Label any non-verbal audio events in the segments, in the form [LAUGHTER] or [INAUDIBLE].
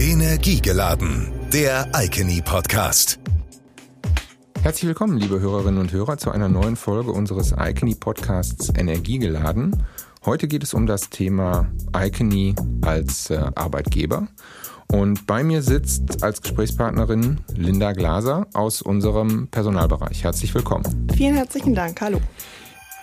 Energiegeladen, der Icony Podcast. Herzlich willkommen, liebe Hörerinnen und Hörer, zu einer neuen Folge unseres Icony Podcasts Energiegeladen. Heute geht es um das Thema Icony als äh, Arbeitgeber. Und bei mir sitzt als Gesprächspartnerin Linda Glaser aus unserem Personalbereich. Herzlich willkommen. Vielen herzlichen Dank. Hallo.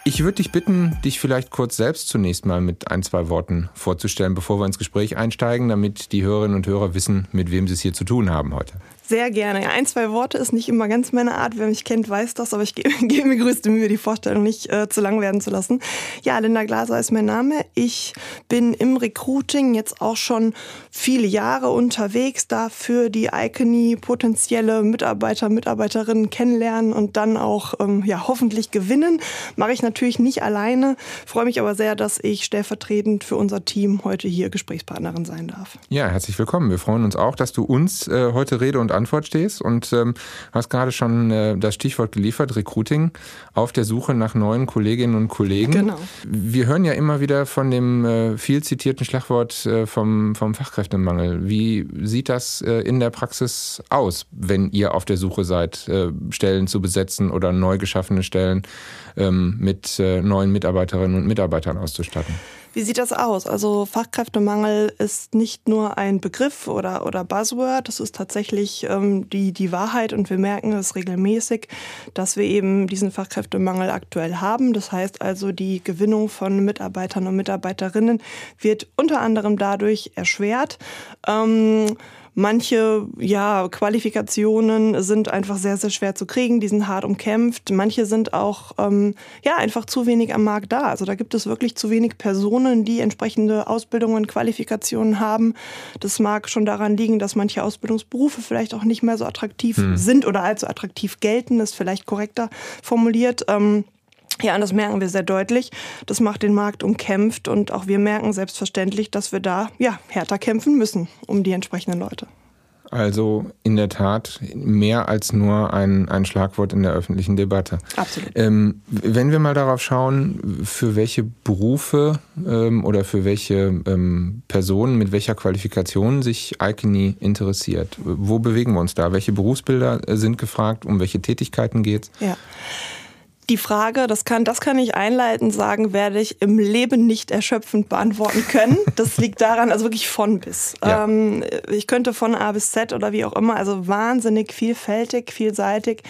Ich würde dich bitten, dich vielleicht kurz selbst zunächst mal mit ein, zwei Worten vorzustellen, bevor wir ins Gespräch einsteigen, damit die Hörerinnen und Hörer wissen, mit wem sie es hier zu tun haben heute. Sehr gerne. Ein, zwei Worte ist nicht immer ganz meine Art. Wer mich kennt, weiß das, aber ich gebe, [LAUGHS] gebe mir größte Mühe, die Vorstellung nicht äh, zu lang werden zu lassen. Ja, Linda Glaser ist mein Name. Ich bin im Recruiting jetzt auch schon viele Jahre unterwegs, dafür die Icony potenzielle Mitarbeiter, Mitarbeiterinnen kennenlernen und dann auch ähm, ja, hoffentlich gewinnen. Mache ich natürlich nicht alleine, freue mich aber sehr, dass ich stellvertretend für unser Team heute hier Gesprächspartnerin sein darf. Ja, herzlich willkommen. Wir freuen uns auch, dass du uns äh, heute Rede und Antwort stehst und ähm, hast gerade schon äh, das Stichwort geliefert, Recruiting, auf der Suche nach neuen Kolleginnen und Kollegen. Genau. Wir hören ja immer wieder von dem äh, viel zitierten Schlagwort äh, vom, vom Fachkräftemangel. Wie sieht das äh, in der Praxis aus, wenn ihr auf der Suche seid, äh, Stellen zu besetzen oder neu geschaffene Stellen ähm, mit äh, neuen Mitarbeiterinnen und Mitarbeitern auszustatten? Wie sieht das aus? Also Fachkräftemangel ist nicht nur ein Begriff oder, oder Buzzword, das ist tatsächlich ähm, die, die Wahrheit und wir merken es regelmäßig, dass wir eben diesen Fachkräftemangel aktuell haben. Das heißt also, die Gewinnung von Mitarbeitern und Mitarbeiterinnen wird unter anderem dadurch erschwert. Ähm, Manche ja, Qualifikationen sind einfach sehr, sehr schwer zu kriegen, die sind hart umkämpft. Manche sind auch ähm, ja, einfach zu wenig am Markt da. Also da gibt es wirklich zu wenig Personen, die entsprechende Ausbildungen, Qualifikationen haben. Das mag schon daran liegen, dass manche Ausbildungsberufe vielleicht auch nicht mehr so attraktiv hm. sind oder allzu attraktiv gelten, ist vielleicht korrekter formuliert. Ähm, ja, und das merken wir sehr deutlich. Das macht den Markt umkämpft und auch wir merken selbstverständlich, dass wir da ja, härter kämpfen müssen um die entsprechenden Leute. Also in der Tat mehr als nur ein, ein Schlagwort in der öffentlichen Debatte. Absolut. Ähm, wenn wir mal darauf schauen, für welche Berufe ähm, oder für welche ähm, Personen mit welcher Qualifikation sich Icony interessiert, wo bewegen wir uns da? Welche Berufsbilder sind gefragt? Um welche Tätigkeiten geht es? Ja. Die Frage, das kann, das kann ich einleitend sagen, werde ich im Leben nicht erschöpfend beantworten können. [LAUGHS] Das liegt daran, also wirklich von bis. Ja. Ähm, ich könnte von A bis Z oder wie auch immer, also wahnsinnig vielfältig, vielseitig.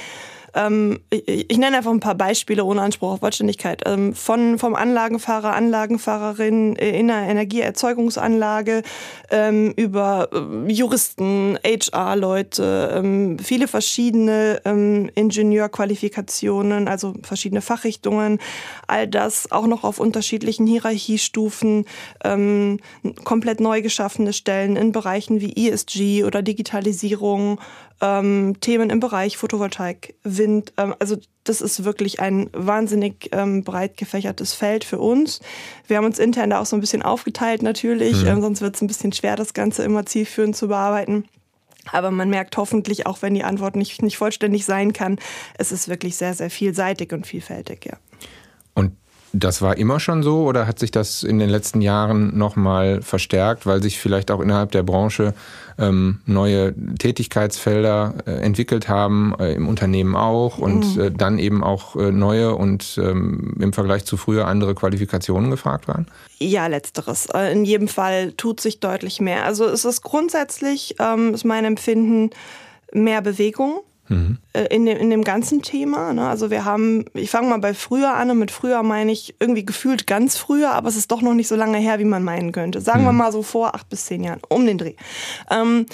Ähm, ich, ich, nenne einfach ein paar Beispiele ohne Anspruch auf Vollständigkeit. Ähm, von, vom Anlagenfahrer, Anlagenfahrerin in einer Energieerzeugungsanlage ähm, über äh, Juristen, HR-Leute, ähm, viele verschiedene ähm, Ingenieurqualifikationen, also verschiedene Fachrichtungen, all das auch noch auf unterschiedlichen Hierarchiestufen, ähm, komplett neu geschaffene Stellen in Bereichen wie ESG oder Digitalisierung, ähm, Themen im Bereich Photovoltaik, Wind. Ähm, also das ist wirklich ein wahnsinnig ähm, breit gefächertes Feld für uns. Wir haben uns intern da auch so ein bisschen aufgeteilt natürlich, mhm. ähm, sonst wird es ein bisschen schwer, das Ganze immer zielführend zu bearbeiten. Aber man merkt hoffentlich, auch wenn die Antwort nicht, nicht vollständig sein kann, es ist wirklich sehr, sehr vielseitig und vielfältig, ja. Und das war immer schon so oder hat sich das in den letzten Jahren nochmal verstärkt, weil sich vielleicht auch innerhalb der Branche ähm, neue Tätigkeitsfelder äh, entwickelt haben, äh, im Unternehmen auch und mhm. äh, dann eben auch äh, neue und ähm, im Vergleich zu früher andere Qualifikationen gefragt waren? Ja, letzteres. Äh, in jedem Fall tut sich deutlich mehr. Also es ist grundsätzlich, ähm, ist mein Empfinden, mehr Bewegung Mhm. In, dem, in dem ganzen Thema. Ne? Also wir haben, ich fange mal bei früher an und mit früher meine ich irgendwie gefühlt ganz früher, aber es ist doch noch nicht so lange her, wie man meinen könnte. Sagen mhm. wir mal so vor acht bis zehn Jahren, um den Dreh. Ähm,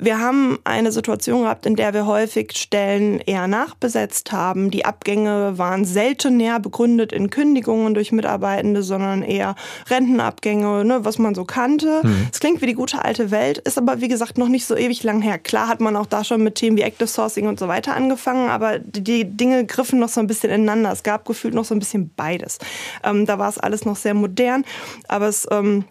wir haben eine Situation gehabt, in der wir häufig Stellen eher nachbesetzt haben. Die Abgänge waren selten näher begründet in Kündigungen durch Mitarbeitende, sondern eher Rentenabgänge, ne, was man so kannte. Mhm. Es hm. klingt wie die gute alte Welt, ist aber wie gesagt noch nicht so ewig lang her. Klar hat man auch da schon mit Themen wie Active Sourcing und so weiter angefangen, aber die Dinge griffen noch so ein bisschen ineinander. Es gab gefühlt noch so ein bisschen beides. Ähm, da war es alles noch sehr modern, aber es ähm,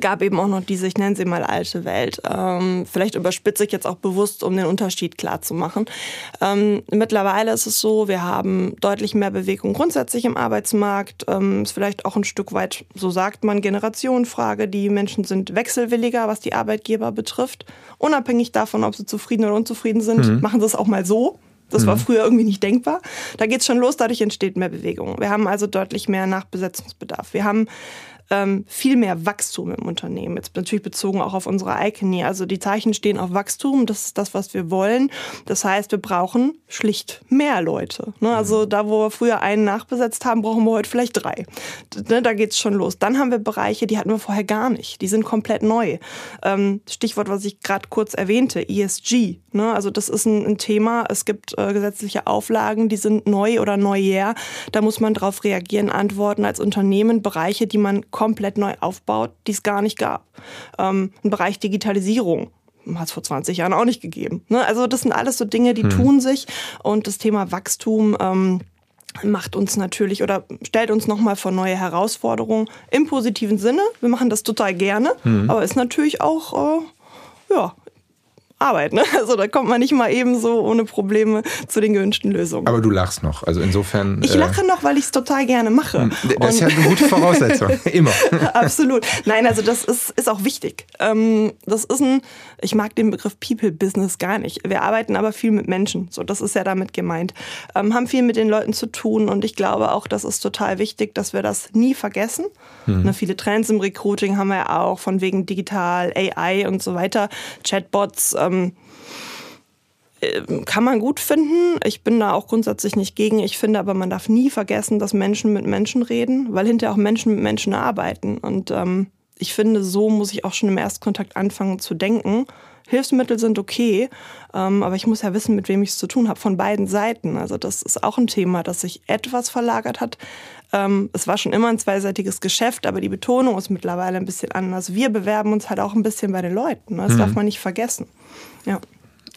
gab eben auch noch diese, ich nenne sie mal alte Welt. Ähm, vielleicht überspitze ich jetzt auch bewusst, um den Unterschied klar zu machen. Ähm, mittlerweile ist es so, wir haben deutlich mehr Bewegung grundsätzlich im Arbeitsmarkt. Ähm, ist vielleicht auch ein Stück weit, so sagt man, Generationenfrage. Die Menschen sind wechselwilliger, was die Arbeitgeber betrifft. Unabhängig davon, ob sie zufrieden oder unzufrieden sind, mhm. machen sie es auch mal so. Das war mhm. früher irgendwie nicht denkbar. Da geht es schon los, dadurch entsteht mehr Bewegung. Wir haben also deutlich mehr Nachbesetzungsbedarf. Wir haben ähm, viel mehr Wachstum im Unternehmen. Jetzt natürlich bezogen auch auf unsere Icony. Also die Zeichen stehen auf Wachstum, das ist das, was wir wollen. Das heißt, wir brauchen schlicht mehr Leute. Ne? Also mhm. da, wo wir früher einen nachbesetzt haben, brauchen wir heute vielleicht drei. Ne? Da geht's schon los. Dann haben wir Bereiche, die hatten wir vorher gar nicht. Die sind komplett neu. Ähm, Stichwort, was ich gerade kurz erwähnte, ESG. Ne? Also das ist ein, ein Thema. Es gibt äh, gesetzliche Auflagen, die sind neu oder neujähr. Da muss man darauf reagieren, antworten als Unternehmen. Bereiche, die man komplett neu aufbaut, die es gar nicht gab. Ähm, ein Bereich Digitalisierung hat es vor 20 Jahren auch nicht gegeben. Ne? Also das sind alles so Dinge, die hm. tun sich und das Thema Wachstum ähm, macht uns natürlich oder stellt uns nochmal vor neue Herausforderungen im positiven Sinne. Wir machen das total gerne, hm. aber ist natürlich auch äh, ja, Arbeit. Ne? [LAUGHS] Also da kommt man nicht mal eben so ohne Probleme zu den gewünschten Lösungen. Aber du lachst noch. Also insofern. Ich lache äh, noch, weil ich es total gerne mache. Hm, das ist ja eine gute Voraussetzung. [LAUGHS] Immer. [LAUGHS] Absolut. Nein, also das ist, ist auch wichtig. Ähm, das ist ein, ich mag den Begriff People Business gar nicht. Wir arbeiten aber viel mit Menschen. So, das ist ja damit gemeint. Ähm, haben viel mit den Leuten zu tun und ich glaube auch, das ist total wichtig, dass wir das nie vergessen. Mhm. Ne, viele Trends im Recruiting haben wir ja auch, von wegen digital, AI und so weiter, Chatbots. Ähm, äh, kann man gut finden. Ich bin da auch grundsätzlich nicht gegen. Ich finde aber, man darf nie vergessen, dass Menschen mit Menschen reden, weil hinterher auch Menschen mit Menschen arbeiten. Und ähm, ich finde, so muss ich auch schon im Erstkontakt anfangen zu denken. Hilfsmittel sind okay, ähm, aber ich muss ja wissen, mit wem ich es zu tun habe, von beiden Seiten. Also das ist auch ein Thema, das sich etwas verlagert hat. Ähm, es war schon immer ein zweiseitiges Geschäft, aber die Betonung ist mittlerweile ein bisschen anders. Wir bewerben uns halt auch ein bisschen bei den Leuten. Ne? Das mhm. darf man nicht vergessen. Ja.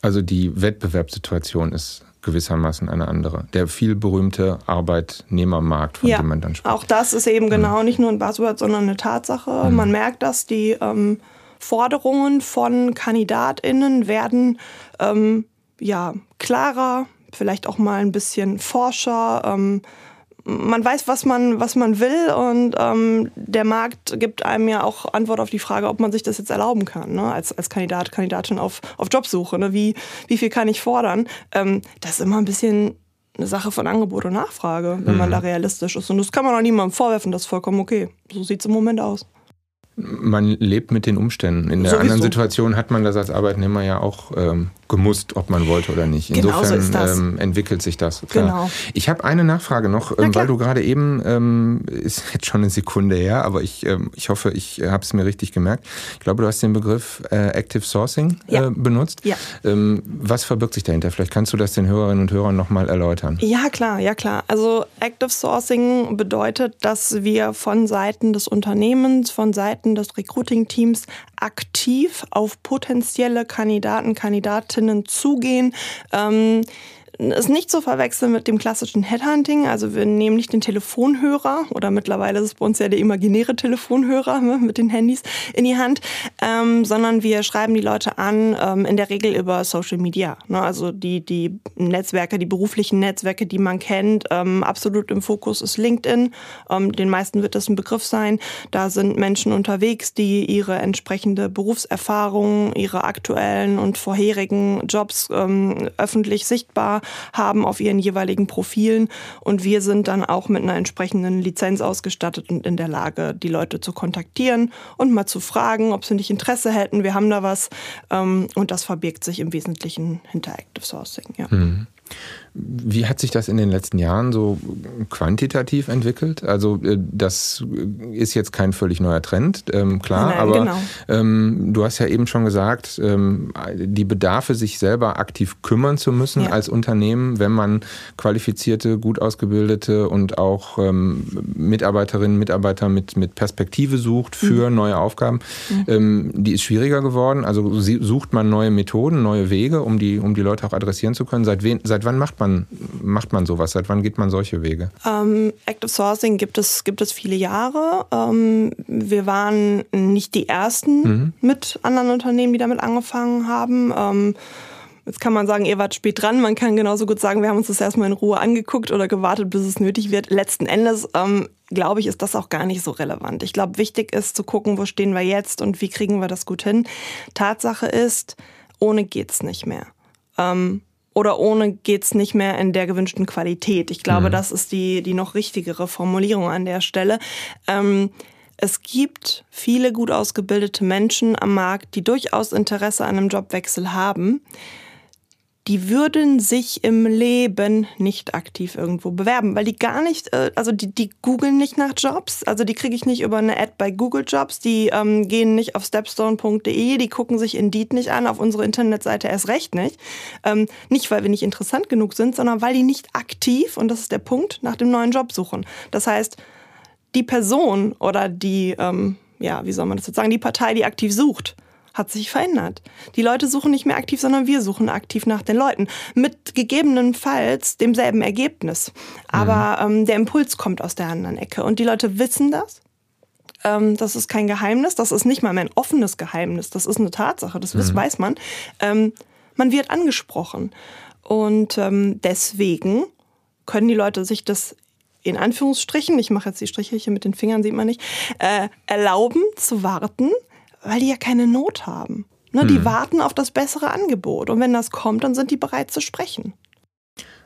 Also die Wettbewerbssituation ist gewissermaßen eine andere. Der viel berühmte Arbeitnehmermarkt, von ja, dem man dann spricht. Auch das ist eben genau nicht nur ein Buzzword, sondern eine Tatsache. Mhm. Man merkt, dass die ähm, Forderungen von KandidatInnen werden ähm, ja, klarer, vielleicht auch mal ein bisschen forscher. Ähm, man weiß, was man, was man will und ähm, der Markt gibt einem ja auch Antwort auf die Frage, ob man sich das jetzt erlauben kann, ne? als, als Kandidat, Kandidatin auf, auf Jobsuche. Ne? Wie, wie viel kann ich fordern? Ähm, das ist immer ein bisschen eine Sache von Angebot und Nachfrage, wenn mhm. man da realistisch ist. Und das kann man auch niemandem vorwerfen, das ist vollkommen okay. So sieht es im Moment aus man lebt mit den Umständen. In der Sowieso. anderen Situation hat man das als Arbeitnehmer ja auch ähm, gemusst, ob man wollte oder nicht. Insofern genau so ähm, entwickelt sich das. Klar. Genau. Ich habe eine Nachfrage noch, ähm, weil du gerade eben, ähm, ist [LAUGHS] jetzt schon eine Sekunde her, aber ich, ähm, ich hoffe, ich habe es mir richtig gemerkt. Ich glaube, du hast den Begriff äh, Active Sourcing ja. äh, benutzt. Ja. Ähm, was verbirgt sich dahinter? Vielleicht kannst du das den Hörerinnen und Hörern nochmal erläutern. Ja, klar, ja klar. Also Active Sourcing bedeutet, dass wir von Seiten des Unternehmens, von Seiten des Recruiting-Teams aktiv auf potenzielle Kandidaten, Kandidatinnen zugehen. Ähm, ist nicht zu verwechseln mit dem klassischen Headhunting. Also wir nehmen nicht den Telefonhörer oder mittlerweile ist es bei uns ja der imaginäre Telefonhörer ne, mit den Handys in die Hand, ähm, sondern wir schreiben die Leute an, ähm, in der Regel über Social Media. Ne? Also die, die Netzwerke, die beruflichen Netzwerke, die man kennt. Ähm, absolut im Fokus ist LinkedIn. Ähm, den meisten wird das ein Begriff sein. Da sind Menschen unterwegs, die ihre entsprechende Berufserfahrung, ihre aktuellen und vorherigen Jobs ähm, öffentlich sichtbar haben auf ihren jeweiligen Profilen. Und wir sind dann auch mit einer entsprechenden Lizenz ausgestattet und in der Lage, die Leute zu kontaktieren und mal zu fragen, ob sie nicht Interesse hätten. Wir haben da was. Ähm, und das verbirgt sich im Wesentlichen hinter Active Sourcing. Ja. Mhm. Wie hat sich das in den letzten Jahren so quantitativ entwickelt? Also äh, das ist jetzt kein völlig neuer Trend, ähm, klar, Nein, aber genau. ähm, du hast ja eben schon gesagt, ähm, die Bedarfe, sich selber aktiv kümmern zu müssen ja. als Unternehmen, wenn man qualifizierte, gut ausgebildete und auch ähm, Mitarbeiterinnen, Mitarbeiter mit, mit Perspektive sucht für mhm. neue Aufgaben, mhm. Ähm, die ist schwieriger geworden. Also sucht man neue Methoden, neue Wege, um die, um die Leute auch adressieren zu können. Seit, wen, seit wann macht man, macht man sowas? Seit wann geht man solche Wege? Ähm, Active Sourcing gibt es, gibt es viele Jahre. Ähm, wir waren nicht die Ersten mhm. mit anderen Unternehmen, die damit angefangen haben. Ähm, Jetzt kann man sagen, ihr wart spät dran. Man kann genauso gut sagen, wir haben uns das erstmal in Ruhe angeguckt oder gewartet, bis es nötig wird. Letzten Endes, ähm, glaube ich, ist das auch gar nicht so relevant. Ich glaube, wichtig ist zu gucken, wo stehen wir jetzt und wie kriegen wir das gut hin. Tatsache ist, ohne geht's nicht mehr. Ähm, oder ohne geht's nicht mehr in der gewünschten Qualität. Ich glaube, mhm. das ist die, die noch richtigere Formulierung an der Stelle. Ähm, es gibt viele gut ausgebildete Menschen am Markt, die durchaus Interesse an einem Jobwechsel haben die würden sich im Leben nicht aktiv irgendwo bewerben, weil die gar nicht, äh, also die, die googeln nicht nach Jobs, also die kriege ich nicht über eine Ad bei Google Jobs, die ähm, gehen nicht auf stepstone.de, die gucken sich Indeed nicht an, auf unsere Internetseite erst recht nicht. Ähm, nicht, weil wir nicht interessant genug sind, sondern weil die nicht aktiv, und das ist der Punkt, nach dem neuen Job suchen. Das heißt, die Person oder die, ähm, ja, wie soll man das jetzt sagen, die Partei, die aktiv sucht, hat sich verändert. Die Leute suchen nicht mehr aktiv, sondern wir suchen aktiv nach den Leuten. Mit gegebenenfalls demselben Ergebnis. Aber mhm. ähm, der Impuls kommt aus der anderen Ecke. Und die Leute wissen das. Ähm, das ist kein Geheimnis. Das ist nicht mal mehr ein offenes Geheimnis. Das ist eine Tatsache. Das mhm. weiß man. Ähm, man wird angesprochen. Und ähm, deswegen können die Leute sich das in Anführungsstrichen, ich mache jetzt die Striche hier mit den Fingern, sieht man nicht, äh, erlauben zu warten, weil die ja keine Not haben. Ne, hm. Die warten auf das bessere Angebot. Und wenn das kommt, dann sind die bereit zu sprechen.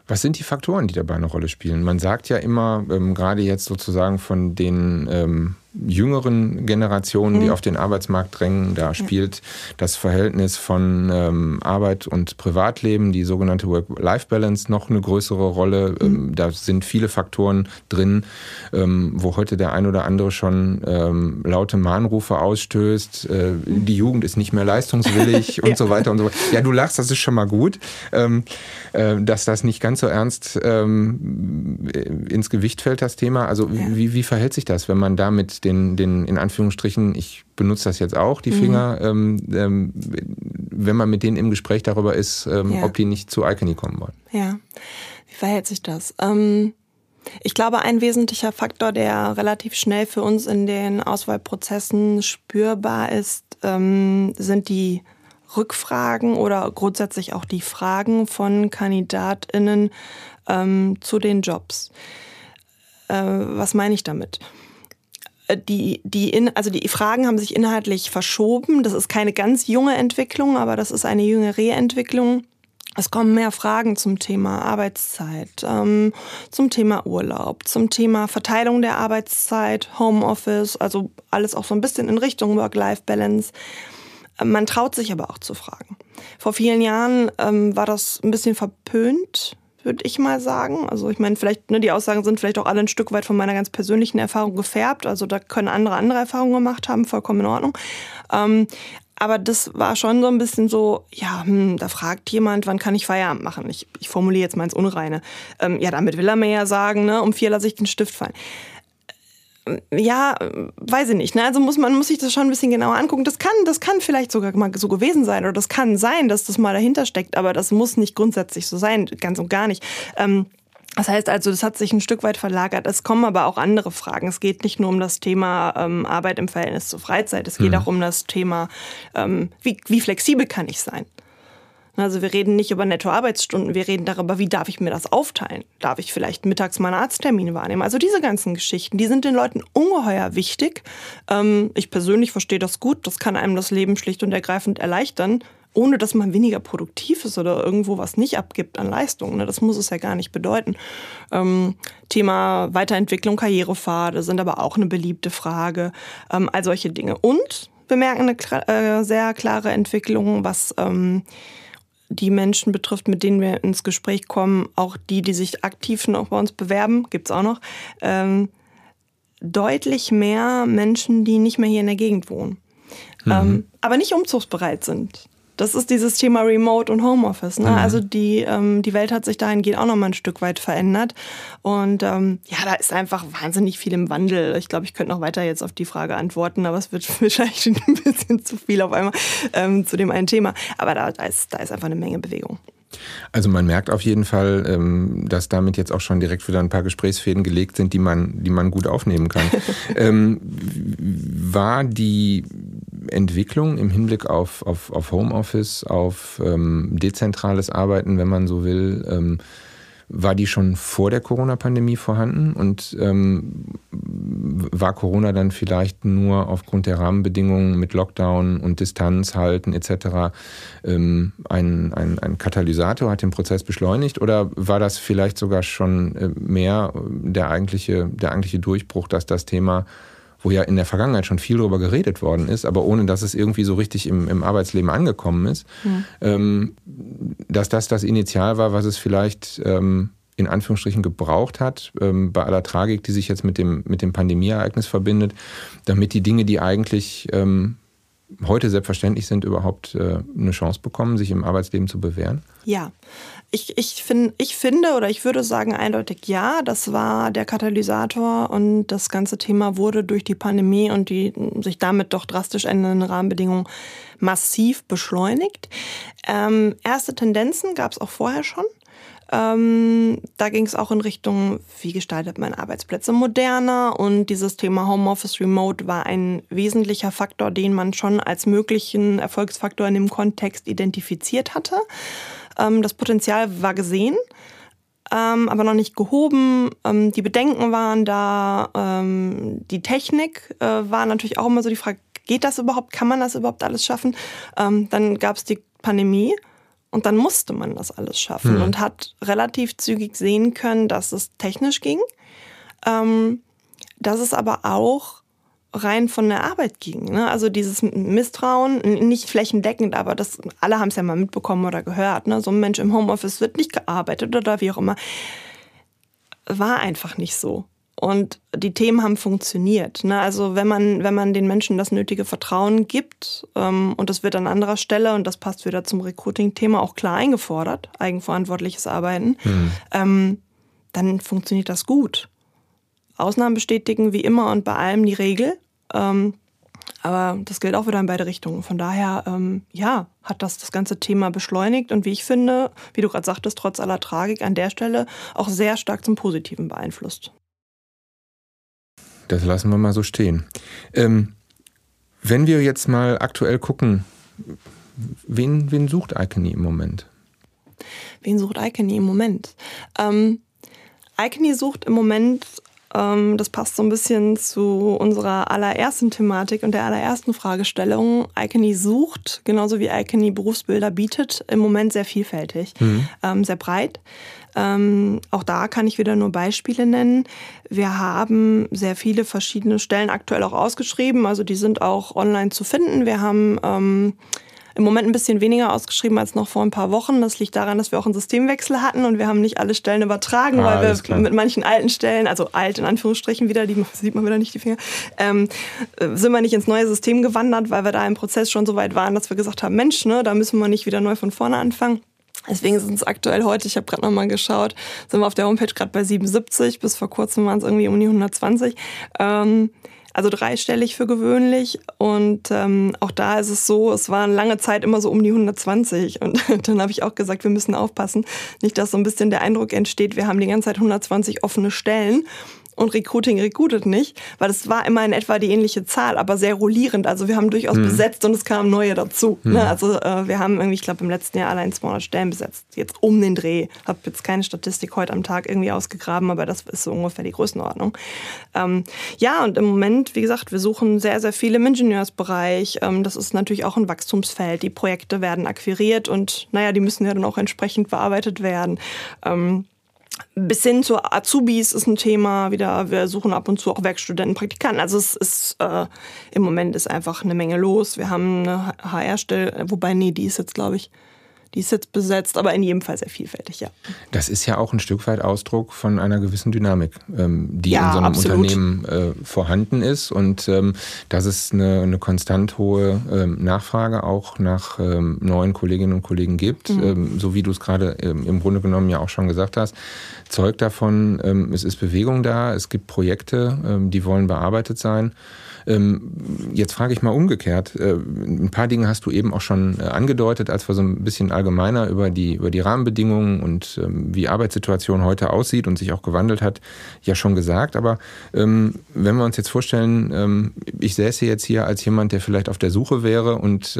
Was sind die Faktoren, die dabei eine Rolle spielen? Man sagt ja immer, ähm, gerade jetzt sozusagen von den ähm, jüngeren Generationen, mhm. die auf den Arbeitsmarkt drängen. Da spielt ja. das Verhältnis von ähm, Arbeit und Privatleben, die sogenannte Work-Life-Balance, noch eine größere Rolle. Mhm. Ähm, da sind viele Faktoren drin, ähm, wo heute der ein oder andere schon ähm, laute Mahnrufe ausstößt. Äh, mhm. Die Jugend ist nicht mehr leistungswillig [LAUGHS] und ja. so weiter und so weiter. Ja, du lachst, das ist schon mal gut, ähm, äh, dass das nicht ganz so ernst ähm, ins Gewicht fällt, das Thema. Also ja. wie, wie verhält sich das, wenn man damit den, den in Anführungsstrichen, ich benutze das jetzt auch, die mhm. Finger, mhm. ähm, wenn man mit denen im Gespräch darüber ist, ähm, ja. ob die nicht zu Icony kommen wollen. Ja, wie verhält sich das? Ähm, ich glaube, ein wesentlicher Faktor, der relativ schnell für uns in den Auswahlprozessen spürbar ist, ähm, sind die Rückfragen oder grundsätzlich auch die Fragen von KandidatInnen ähm, zu den Jobs. Äh, was meine ich damit? Die, die in, also die Fragen haben sich inhaltlich verschoben. Das ist keine ganz junge Entwicklung, aber das ist eine jüngere Entwicklung. Es kommen mehr Fragen zum Thema Arbeitszeit, ähm, zum Thema Urlaub, zum Thema Verteilung der Arbeitszeit, Homeoffice, also alles auch so ein bisschen in Richtung Work-Life-Balance. Man traut sich aber auch zu fragen. Vor vielen Jahren ähm, war das ein bisschen verpönt, würde ich mal sagen. Also ich meine, vielleicht, ne, die Aussagen sind vielleicht auch alle ein Stück weit von meiner ganz persönlichen Erfahrung gefärbt. Also da können andere andere Erfahrungen gemacht haben, vollkommen in Ordnung. Ähm, aber das war schon so ein bisschen so, ja, hm, da fragt jemand, wann kann ich Feierabend machen? Ich, ich formuliere jetzt mal ins Unreine. Ähm, ja, damit will er mir ja sagen, ne, um vier lasse ich den Stift fallen ja, weiß ich nicht. Ne? Also muss man muss sich das schon ein bisschen genauer angucken. Das kann, das kann vielleicht sogar mal so gewesen sein oder das kann sein, dass das mal dahinter steckt, aber das muss nicht grundsätzlich so sein, ganz und gar nicht. Ähm, das heißt also, das hat sich ein Stück weit verlagert. Es kommen aber auch andere Fragen. Es geht nicht nur um das Thema ähm, Arbeit im Verhältnis zur Freizeit. Es geht mhm. auch um das Thema, ähm, wie, wie flexibel kann ich sein? Also wir reden nicht über Nettoarbeitsstunden, wir reden darüber, wie darf ich mir das aufteilen? Darf ich vielleicht mittags meine Arzttermine wahrnehmen? Also diese ganzen Geschichten, die sind den Leuten ungeheuer wichtig. Ähm, ich persönlich verstehe das gut, das kann einem das Leben schlicht und ergreifend erleichtern, ohne dass man weniger produktiv ist oder irgendwo was nicht abgibt an Leistungen. Ne? Das muss es ja gar nicht bedeuten. Ähm, Thema Weiterentwicklung, Karrierepfade sind aber auch eine beliebte Frage. Ähm, all solche Dinge. Und wir merken eine äh, sehr klare Entwicklung, was die Menschen betrifft, mit denen wir ins Gespräch kommen, auch die, die sich aktiv noch bei uns bewerben, gibt's auch noch, ähm, deutlich mehr Menschen, die nicht mehr hier in der Gegend wohnen. Mhm. Ähm, aber nicht umzugsbereit sind. Das ist dieses Thema Remote und Homeoffice. Ne? Mhm. Also die, ähm, die Welt hat sich dahingehend auch noch mal ein Stück weit verändert. Und ähm, ja, da ist einfach wahnsinnig viel im Wandel. Ich glaube, ich könnte noch weiter jetzt auf die Frage antworten, aber es wird [LAUGHS] wahrscheinlich ein bisschen zu viel auf einmal ähm, zu dem einen Thema. Aber da, da, ist, da ist einfach eine Menge Bewegung. Also man merkt auf jeden Fall, ähm, dass damit jetzt auch schon direkt wieder ein paar Gesprächsfäden gelegt sind, die man, die man gut aufnehmen kann. [LAUGHS] ähm, war die Entwicklung im Hinblick auf, auf, auf Homeoffice, auf ähm, dezentrales Arbeiten, wenn man so will, ähm, war die schon vor der Corona-Pandemie vorhanden und ähm, war Corona dann vielleicht nur aufgrund der Rahmenbedingungen mit Lockdown und Distanz halten etc. Ähm, ein, ein, ein Katalysator, hat den Prozess beschleunigt oder war das vielleicht sogar schon äh, mehr der eigentliche, der eigentliche Durchbruch, dass das Thema wo ja in der Vergangenheit schon viel darüber geredet worden ist, aber ohne dass es irgendwie so richtig im, im Arbeitsleben angekommen ist, mhm. ähm, dass das das Initial war, was es vielleicht ähm, in Anführungsstrichen gebraucht hat, ähm, bei aller Tragik, die sich jetzt mit dem, mit dem Pandemieereignis verbindet, damit die Dinge, die eigentlich heute selbstverständlich sind, überhaupt äh, eine Chance bekommen, sich im Arbeitsleben zu bewähren? Ja, ich, ich, find, ich finde oder ich würde sagen eindeutig ja, das war der Katalysator und das ganze Thema wurde durch die Pandemie und die sich damit doch drastisch ändernden Rahmenbedingungen massiv beschleunigt. Ähm, erste Tendenzen gab es auch vorher schon. Ähm, da ging es auch in Richtung, wie gestaltet man Arbeitsplätze moderner und dieses Thema Homeoffice Remote war ein wesentlicher Faktor, den man schon als möglichen Erfolgsfaktor in dem Kontext identifiziert hatte. Ähm, das Potenzial war gesehen, ähm, aber noch nicht gehoben. Ähm, die Bedenken waren da. Ähm, die Technik äh, war natürlich auch immer so die Frage, geht das überhaupt? Kann man das überhaupt alles schaffen? Ähm, dann gab es die Pandemie. Und dann musste man das alles schaffen hm. und hat relativ zügig sehen können, dass es technisch ging, ähm, dass es aber auch rein von der Arbeit ging. Ne? Also dieses Misstrauen, nicht flächendeckend, aber das, alle haben es ja mal mitbekommen oder gehört. Ne? So ein Mensch im Homeoffice wird nicht gearbeitet oder wie auch immer. War einfach nicht so. Und die Themen haben funktioniert. Ne? Also wenn man, wenn man den Menschen das nötige Vertrauen gibt, ähm, und das wird an anderer Stelle, und das passt wieder zum Recruiting-Thema, auch klar eingefordert, eigenverantwortliches Arbeiten, mhm. ähm, dann funktioniert das gut. Ausnahmen bestätigen wie immer und bei allem die Regel. Ähm, aber das gilt auch wieder in beide Richtungen. Von daher, ähm, ja, hat das das ganze Thema beschleunigt und wie ich finde, wie du gerade sagtest, trotz aller Tragik an der Stelle auch sehr stark zum Positiven beeinflusst. Das lassen wir mal so stehen. Ähm, wenn wir jetzt mal aktuell gucken, wen, wen sucht Icony im Moment? Wen sucht Icony im Moment? Ähm, Icony sucht im Moment ähm, das passt so ein bisschen zu unserer allerersten Thematik und der allerersten Fragestellung. Icony sucht, genauso wie Icony Berufsbilder bietet, im Moment sehr vielfältig, mhm. ähm, sehr breit. Ähm, auch da kann ich wieder nur Beispiele nennen. Wir haben sehr viele verschiedene Stellen aktuell auch ausgeschrieben, also die sind auch online zu finden. Wir haben ähm, im Moment ein bisschen weniger ausgeschrieben als noch vor ein paar Wochen. Das liegt daran, dass wir auch einen Systemwechsel hatten und wir haben nicht alle Stellen übertragen, ah, weil wir klar. mit manchen alten Stellen, also alt in Anführungsstrichen wieder, die [LAUGHS] sieht man wieder nicht die Finger, ähm, sind wir nicht ins neue System gewandert, weil wir da im Prozess schon so weit waren, dass wir gesagt haben, Mensch, ne, da müssen wir nicht wieder neu von vorne anfangen. Deswegen sind es aktuell heute, ich habe gerade nochmal geschaut, sind wir auf der Homepage gerade bei 77, bis vor kurzem waren es irgendwie um die 120. Ähm, also dreistellig für gewöhnlich. Und ähm, auch da ist es so, es waren lange Zeit immer so um die 120. Und [LAUGHS] dann habe ich auch gesagt, wir müssen aufpassen, nicht, dass so ein bisschen der Eindruck entsteht, wir haben die ganze Zeit 120 offene Stellen und Recruiting recruitet nicht, weil es war immer in etwa die ähnliche Zahl, aber sehr rollierend. Also wir haben durchaus mhm. besetzt und es kamen neue dazu. Mhm. Ne? Also äh, wir haben irgendwie, ich glaube, im letzten Jahr allein 200 Stellen besetzt. Jetzt um den Dreh. Habe jetzt keine Statistik heute am Tag irgendwie ausgegraben, aber das ist so ungefähr die Größenordnung. Ähm, ja, und im Moment, wie gesagt, wir suchen sehr, sehr viel im Ingenieursbereich. Ähm, das ist natürlich auch ein Wachstumsfeld. Die Projekte werden akquiriert und naja, die müssen ja dann auch entsprechend bearbeitet werden. Ähm, bis hin zu Azubis ist ein Thema wieder. Wir suchen ab und zu auch Werkstudenten, Praktikanten. Also es ist äh, im Moment ist einfach eine Menge los. Wir haben eine HR-Stelle, wobei nee, die ist jetzt glaube ich die ist jetzt besetzt, aber in jedem Fall sehr vielfältig, ja. Das ist ja auch ein Stück weit Ausdruck von einer gewissen Dynamik, ähm, die ja, in so einem absolut. Unternehmen äh, vorhanden ist und ähm, dass es eine, eine konstant hohe ähm, Nachfrage auch nach neuen Kolleginnen und Kollegen gibt, mhm. So wie du es gerade im Grunde genommen ja auch schon gesagt hast, zeugt davon, es ist Bewegung da, es gibt Projekte, die wollen bearbeitet sein. Ähm, jetzt frage ich mal umgekehrt. Äh, ein paar Dinge hast du eben auch schon äh, angedeutet, als wir so ein bisschen allgemeiner über die, über die Rahmenbedingungen und ähm, wie Arbeitssituation heute aussieht und sich auch gewandelt hat, ja schon gesagt. Aber ähm, wenn wir uns jetzt vorstellen, ich säße jetzt hier als jemand, der vielleicht auf der Suche wäre und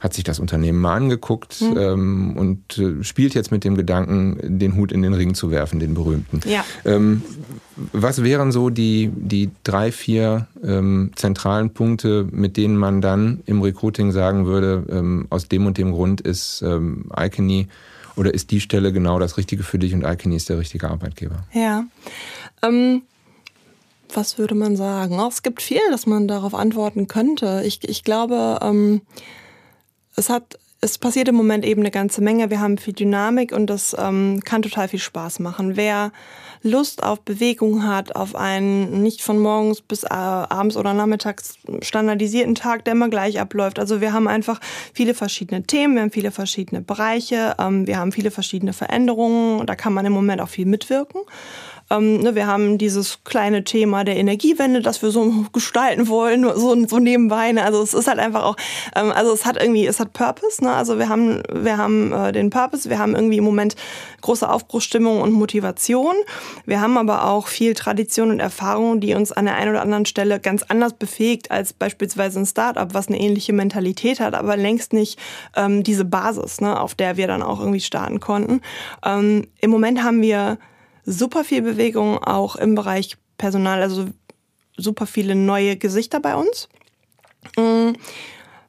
hat sich das Unternehmen mal angeguckt mhm. ähm, und äh, spielt jetzt mit dem Gedanken, den Hut in den Ring zu werfen, den berühmten. Ja. Ähm, was wären so die, die drei, vier ähm, zentralen Punkte, mit denen man dann im Recruiting sagen würde, ähm, aus dem und dem Grund ist ähm, Icony oder ist die Stelle genau das Richtige für dich und Icony ist der richtige Arbeitgeber? Ja. Ähm, was würde man sagen? Oh, es gibt viel, dass man darauf antworten könnte. Ich, ich glaube, ähm, es hat es passiert im Moment eben eine ganze Menge. Wir haben viel Dynamik und das ähm, kann total viel Spaß machen. Wer Lust auf Bewegung hat, auf einen nicht von morgens bis äh, abends oder nachmittags standardisierten Tag, der immer gleich abläuft. Also wir haben einfach viele verschiedene Themen, wir haben viele verschiedene Bereiche, ähm, wir haben viele verschiedene Veränderungen. Da kann man im Moment auch viel mitwirken. Ähm, ne, wir haben dieses kleine Thema der Energiewende, das wir so [LAUGHS] gestalten wollen, so, so nebenbei. Ne? Also es ist halt einfach auch, ähm, also es hat irgendwie, es hat Purpose. Ne? Also wir haben, wir haben äh, den Purpose, wir haben irgendwie im Moment große Aufbruchsstimmung und Motivation. Wir haben aber auch viel Tradition und Erfahrung, die uns an der einen oder anderen Stelle ganz anders befähigt als beispielsweise ein Startup, was eine ähnliche Mentalität hat, aber längst nicht ähm, diese Basis, ne, auf der wir dann auch irgendwie starten konnten. Ähm, Im Moment haben wir super viel Bewegung auch im Bereich Personal, also super viele neue Gesichter bei uns. Mhm.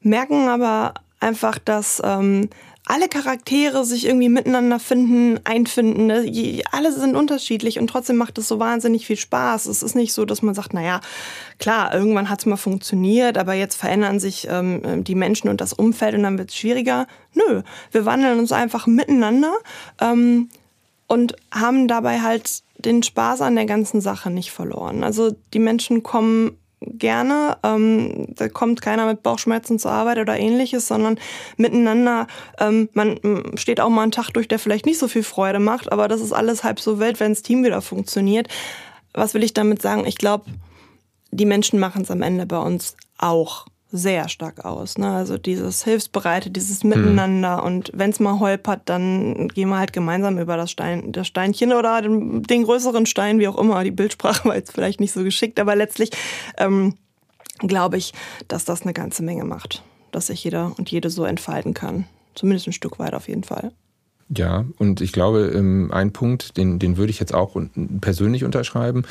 Merken aber einfach, dass ähm, alle Charaktere sich irgendwie miteinander finden, einfinden. Ne? Alle sind unterschiedlich und trotzdem macht es so wahnsinnig viel Spaß. Es ist nicht so, dass man sagt, naja, klar, irgendwann hat es mal funktioniert, aber jetzt verändern sich ähm, die Menschen und das Umfeld und dann wird es schwieriger. Nö, wir wandeln uns einfach miteinander. Ähm, und haben dabei halt den Spaß an der ganzen Sache nicht verloren. Also die Menschen kommen gerne. Ähm, da kommt keiner mit Bauchschmerzen zur Arbeit oder ähnliches, sondern miteinander. Ähm, man steht auch mal einen Tag durch, der vielleicht nicht so viel Freude macht, aber das ist alles halb so wild, wenn das Team wieder funktioniert. Was will ich damit sagen? Ich glaube, die Menschen machen es am Ende bei uns auch sehr stark aus. Ne? Also dieses Hilfsbereite, dieses Miteinander mhm. und wenn es mal holpert, dann gehen wir halt gemeinsam über das, Stein, das Steinchen oder den, den, größeren Stein, wie auch immer. Die Bildsprache [LAUGHS] war jetzt vielleicht nicht so geschickt, aber letztlich ähm, glaube ich, dass das eine ganze Menge macht, dass sich jeder und jede so entfalten kann. Zumindest ein Stück weit auf jeden Fall. Ja, und ich glaube, ähm, ein Punkt, den, den würde ich jetzt auch persönlich unterschreiben,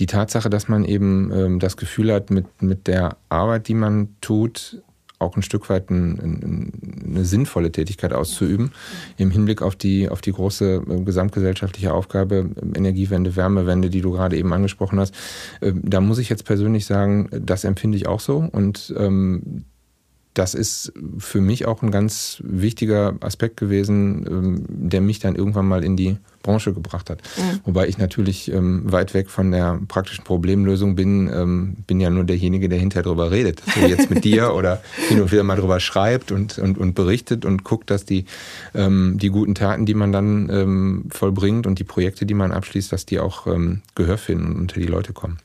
die Tatsache, dass man eben ähm, das Gefühl hat, mit, mit der Arbeit, die man tut, auch ein Stück weit ein, ein, eine sinnvolle Tätigkeit auszuüben, im Hinblick auf die, auf die große äh, gesamtgesellschaftliche Aufgabe Energiewende, Wärmewende, die du gerade eben angesprochen hast. Ähm, da muss ich jetzt persönlich sagen, das empfinde ich auch so und ähm, das ist für mich auch ein ganz wichtiger Aspekt gewesen, ähm, der mich dann irgendwann mal in die Branche gebracht hat. Mhm. Wobei ich natürlich ähm, weit weg von der praktischen Problemlösung bin, ähm, bin ja nur derjenige, der hinterher drüber redet. So jetzt mit dir oder [LAUGHS] hin und wieder mal drüber schreibt und, und, und berichtet und guckt, dass die, die guten Taten, die man dann vollbringt und die Projekte, die man abschließt, dass die auch Gehör finden und unter die Leute kommen.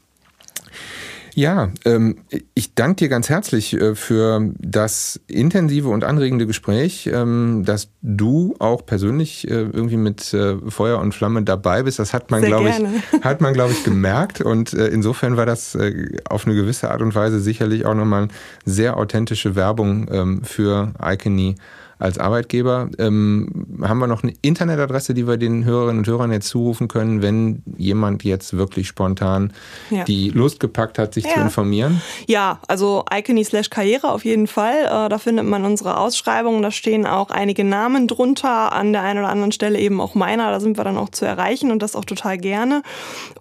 Ja, ähm, ich danke dir ganz herzlich äh, für das intensive und anregende Gespräch, ähm, dass du auch persönlich äh, irgendwie mit äh, Feuer und Flamme dabei bist. Das hat man, glaube ich, [LAUGHS] hat man, glaube ich, gemerkt. Und äh, insofern war das äh, auf eine gewisse Art und Weise sicherlich auch nochmal sehr authentische Werbung ähm, für Icony als Arbeitgeber. Ähm, haben wir noch eine Internetadresse, die wir den Hörerinnen und Hörern jetzt zurufen können, wenn jemand jetzt wirklich spontan ja. die Lust gepackt hat, sich ja. zu informieren? Ja, also Icony slash Karriere auf jeden Fall. Äh, da findet man unsere Ausschreibungen. Da stehen auch einige Namen drunter. An der einen oder anderen Stelle eben auch meiner. Da sind wir dann auch zu erreichen und das auch total gerne.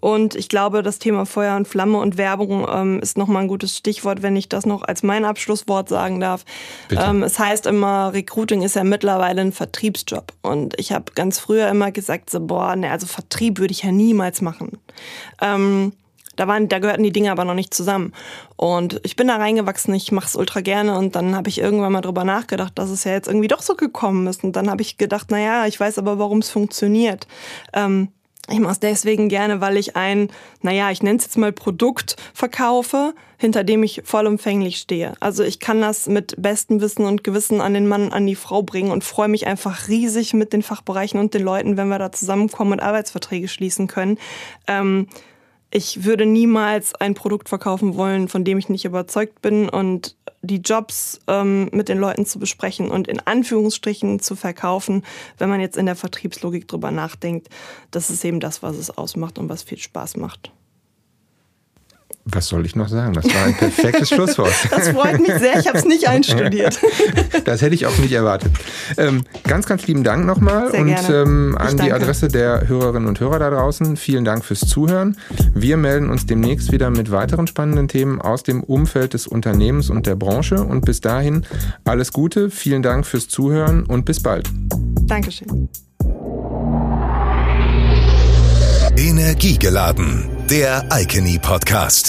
Und ich glaube, das Thema Feuer und Flamme und Werbung ähm, ist nochmal ein gutes Stichwort, wenn ich das noch als mein Abschlusswort sagen darf. Ähm, es heißt immer, Recruit Recruiting ist ja mittlerweile ein Vertriebsjob. Und ich habe ganz früher immer gesagt, so, boah, ne, also Vertrieb würde ich ja niemals machen. Ähm, da, waren, da gehörten die Dinge aber noch nicht zusammen. Und ich bin da reingewachsen, ich mache es ultra gerne und dann habe ich irgendwann mal drüber nachgedacht, dass es ja jetzt irgendwie doch so gekommen ist. Und dann habe ich gedacht, naja, ich weiß aber, warum es funktioniert. Ähm, Ich mache es deswegen gerne, weil ich ein, naja, ich nenne es jetzt mal Produkt verkaufe, hinter dem ich vollumfänglich stehe. Also ich kann das mit bestem Wissen und Gewissen an den Mann, an die Frau bringen und freue mich einfach riesig mit den Fachbereichen und den Leuten, wenn wir da zusammenkommen und Arbeitsverträge schließen können. Ähm, ich würde niemals ein Produkt verkaufen wollen, von dem ich nicht überzeugt bin und die Jobs ähm, mit den Leuten zu besprechen und in Anführungsstrichen zu verkaufen, wenn man jetzt in der Vertriebslogik drüber nachdenkt, das ist eben das, was es ausmacht und was viel Spaß macht. Was soll ich noch sagen? Das war ein perfektes Schlusswort. [LAUGHS] Das freut mich sehr. Ich habe es nicht einstudiert. [LAUGHS] Das hätte ich auch nicht erwartet. Ähm, ganz, ganz lieben Dank nochmal sehr und ähm, an die Adresse der Hörerinnen und Hörer da draußen. Vielen Dank fürs Zuhören. Wir melden uns demnächst wieder mit weiteren spannenden Themen aus dem Umfeld des Unternehmens und der Branche. Und bis dahin alles Gute. Vielen Dank fürs Zuhören und bis bald. Dankeschön. Energiegeladen, der Icony Podcast.